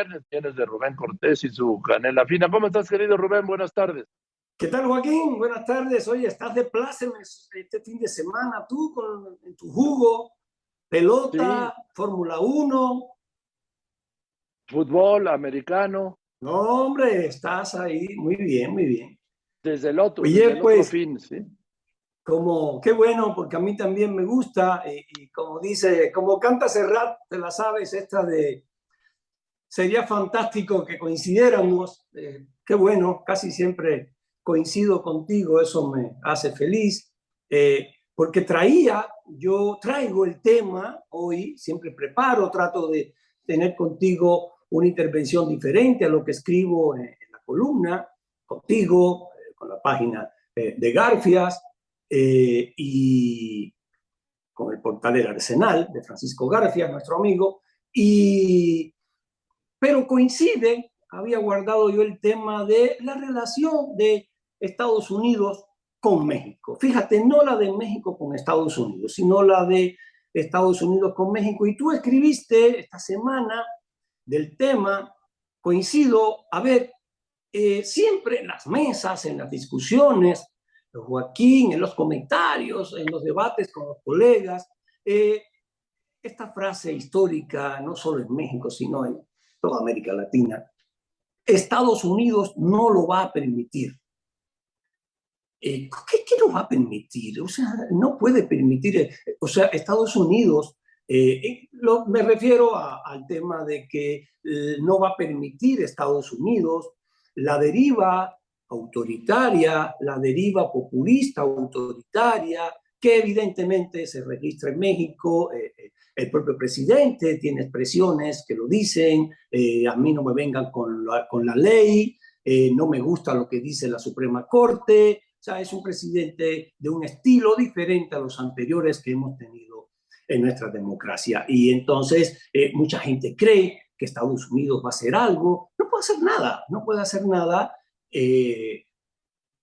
viernes, tienes de Rubén Cortés y su canela fina. ¿Cómo estás, querido Rubén? Buenas tardes. ¿Qué tal, Joaquín? Buenas tardes. Oye, estás de plácemes este fin de semana, tú con tu jugo, pelota, Fórmula 1. Fútbol americano. No, hombre, estás ahí. Muy bien, muy bien. Desde el otro, desde el pues, fin, sí. Como, qué bueno, porque a mí también me gusta. Y, como dice, como canta Serrat, te la sabes, esta de. Sería fantástico que coincidiéramos. Eh, qué bueno, casi siempre coincido contigo, eso me hace feliz, eh, porque traía, yo traigo el tema hoy, siempre preparo, trato de tener contigo una intervención diferente a lo que escribo en, la columna, contigo, eh, con la página eh, de Garfias y con el portal El Arsenal de Francisco Garfias, nuestro amigo, y, pero coincide, había guardado yo el tema de la relación de Estados Unidos con México. Fíjate, no la de México con Estados Unidos, sino la de Estados Unidos con México. Y tú escribiste esta semana del tema, coincido, a ver, eh, siempre en las mesas, en las discusiones, Joaquín, en los comentarios, en los debates con los colegas, eh, esta frase histórica, no solo en México, sino en toda América Latina, Estados Unidos no lo va a permitir. Eh, ¿qué, ¿qué, va a permitir? O sea, no puede permitir, eh, o sea, Estados Unidos, eh, lo, me refiero al tema de que no va a permitir Estados Unidos la deriva autoritaria, la deriva populista autoritaria, que evidentemente se registra en México. el propio presidente tiene expresiones que lo dicen, a mí no me vengan con la, con la ley, no me gusta lo que dice la Suprema Corte, o sea, es un presidente de un estilo diferente a los anteriores que hemos tenido en nuestra democracia. Y entonces eh, mucha gente cree que Estados Unidos va a hacer algo. No puede hacer nada, no puede hacer nada. Eh,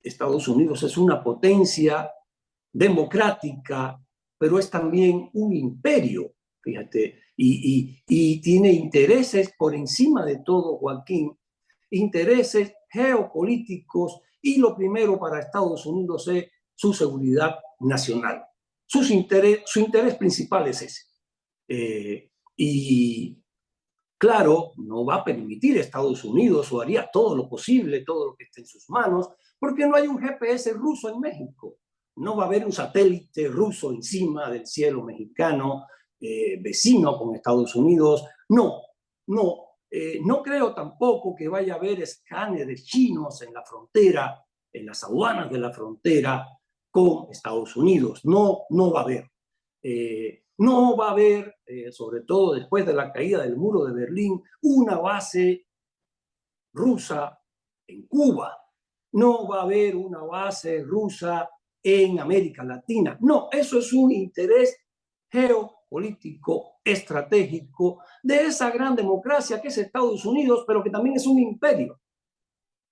Estados Unidos es una potencia democrática, pero es también un imperio, fíjate, y, tiene intereses por encima de todo, Joaquín, intereses geopolíticos y lo primero para Estados Unidos es su seguridad nacional. Sus interés, su interés principal es ese. Eh, y claro, no va a permitir Estados Unidos o haría todo lo posible, todo lo que esté en sus manos, porque no hay un GPS ruso en México. No va a haber un satélite ruso encima del cielo mexicano, eh, vecino con Estados Unidos. No, no, eh, no creo tampoco que vaya a haber escáneres chinos en la frontera, en las aduanas de la frontera con Estados Unidos. No, no va a haber. Eh, no va a haber, sobre todo después de la caída del muro de Berlín, una base rusa en Cuba. No va a haber una base rusa en América Latina. No, eso es un interés geopolítico estratégico de esa gran democracia que es Estados Unidos, pero que también es un imperio.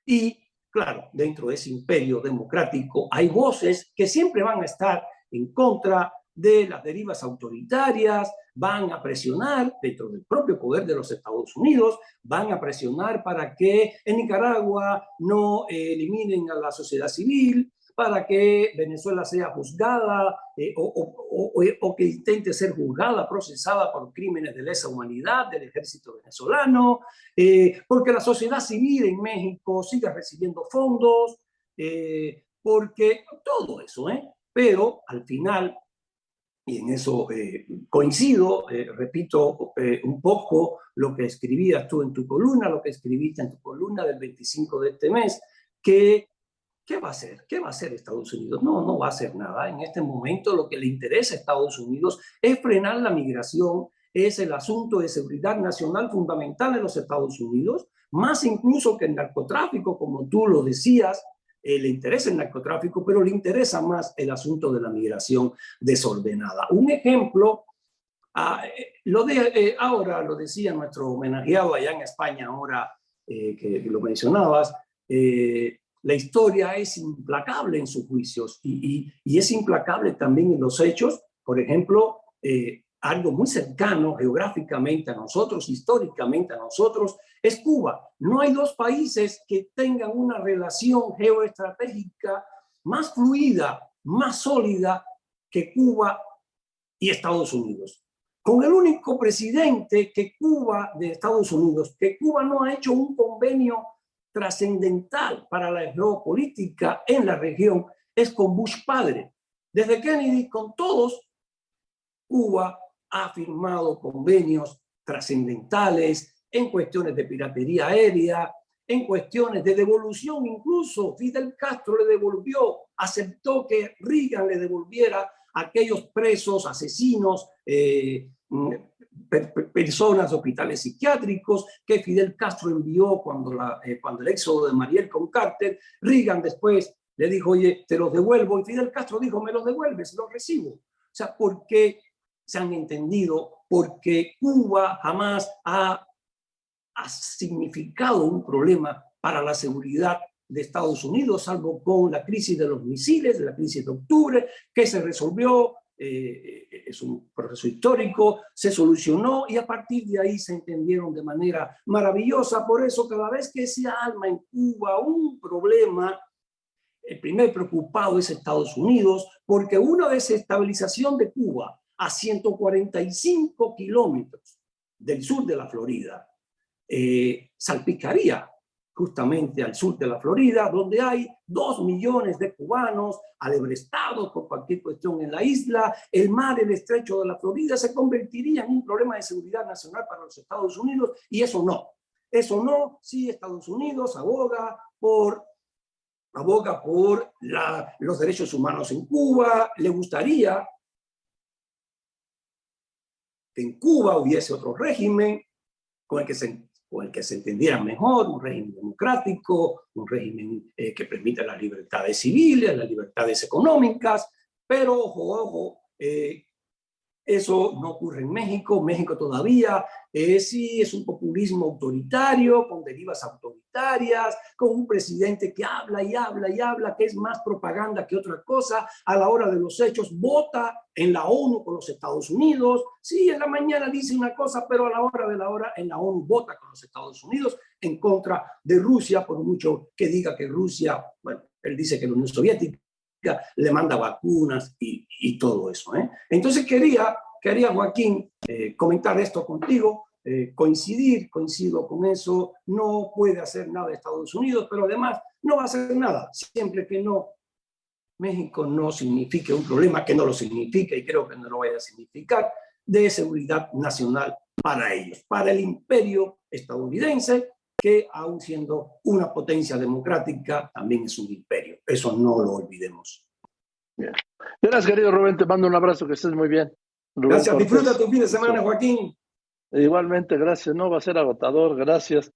Y claro, dentro de ese imperio democrático hay voces que siempre van a estar en contra de las derivas autoritarias, van a presionar dentro del propio poder de los Estados Unidos, van a presionar para que en Nicaragua no eliminen a la sociedad civil, para que Venezuela sea juzgada eh, o, que intente ser juzgada, procesada por crímenes de lesa humanidad del ejército venezolano, eh, porque la sociedad civil en México siga recibiendo fondos, eh, porque todo eso, ¿eh? Pero al final, y en eso coincido, repito un poco lo que escribías tú en tu columna, lo que escribiste en tu columna del 25 de este mes, que ¿Qué va a hacer? ¿Qué va a hacer Estados Unidos? No, no va a hacer nada. En este momento lo que le interesa a Estados Unidos es frenar la migración, es el asunto de seguridad nacional fundamental en los Estados Unidos, más incluso que el narcotráfico, como tú lo decías, eh, le interesa el narcotráfico, pero le interesa más el asunto de la migración desordenada. Un ejemplo, ah, eh, lo de, eh, ahora lo decía nuestro homenajeado allá en España, ahora que, lo mencionabas, la historia es implacable en sus juicios y, es implacable también en los hechos. Por ejemplo, eh, algo muy cercano geográficamente a nosotros, históricamente a nosotros, es Cuba. No hay dos países que tengan una relación geoestratégica más fluida, más sólida que Cuba y Estados Unidos. Con el único presidente que Cuba, de Estados Unidos, que Cuba no ha hecho un convenio trascendental para la geopolítica en la región, es con Bush padre. Desde Kennedy, con todos, Cuba ha firmado convenios trascendentales en cuestiones de piratería aérea, en cuestiones de devolución, incluso Fidel Castro le devolvió, aceptó que Reagan le devolviera a aquellos presos, asesinos, eh, mm, personas hospitales psiquiátricos que Fidel Castro envió cuando, la, eh, cuando el éxodo de Mariel con Carter. Reagan después le dijo, oye, te los devuelvo. Y Fidel Castro dijo, me los devuelves, los recibo. O sea, porque se han entendido, porque Cuba jamás ha, ha significado un problema para la seguridad de Estados Unidos, salvo con la crisis de los misiles, de la crisis de octubre, que se resolvió, eh, es un proceso histórico, se solucionó y a partir de ahí se entendieron de manera maravillosa. Por eso cada vez que se alma en Cuba un problema, el primer preocupado es Estados Unidos, porque una desestabilización de Cuba a 145 kilómetros del sur de la Florida, eh, salpicaría justamente al sur de la Florida, donde hay dos millones de cubanos alebrestados por cualquier cuestión en la isla. El mar, el estrecho de la Florida, se convertiría en un problema de seguridad nacional para los Estados Unidos y eso no. Eso no, si Estados Unidos aboga por aboga por la, los derechos humanos en Cuba, le gustaría que en Cuba hubiese otro régimen con el que se, con el que se entendiera mejor, un régimen democrático, un régimen eh, que permita las libertades civiles, las libertades económicas, pero ojo, ojo, eh, eso no ocurre en México. México todavía eh, sí es un populismo autoritario, con derivas autoritarias, con un presidente que habla y habla y habla, que es más propaganda que otra cosa. A la hora de los hechos, vota en la ONU con los Estados Unidos. Sí, en la mañana dice una cosa, pero a la hora de la hora en la ONU vota con los Estados Unidos en contra de Rusia, por mucho que diga que Rusia, bueno, él dice que la Unión Soviética le manda vacunas y, y todo eso. ¿eh? Entonces quería, quería Joaquín, eh, comentar esto contigo, eh, coincidir, coincido con eso, no puede hacer nada Estados Unidos, pero además no va a hacer nada, siempre que no México no signifique un problema, que no lo signifique y creo que no lo vaya a significar, de seguridad nacional para ellos, para el imperio estadounidense, que aún siendo una potencia democrática, también es un imperio. Eso no lo olvidemos. Bien. Gracias, querido Rubén. Te mando un abrazo, que estés muy bien. gracias. Disfruta tu fin de semana, Joaquín. Igualmente, gracias. No va a ser agotador. Gracias.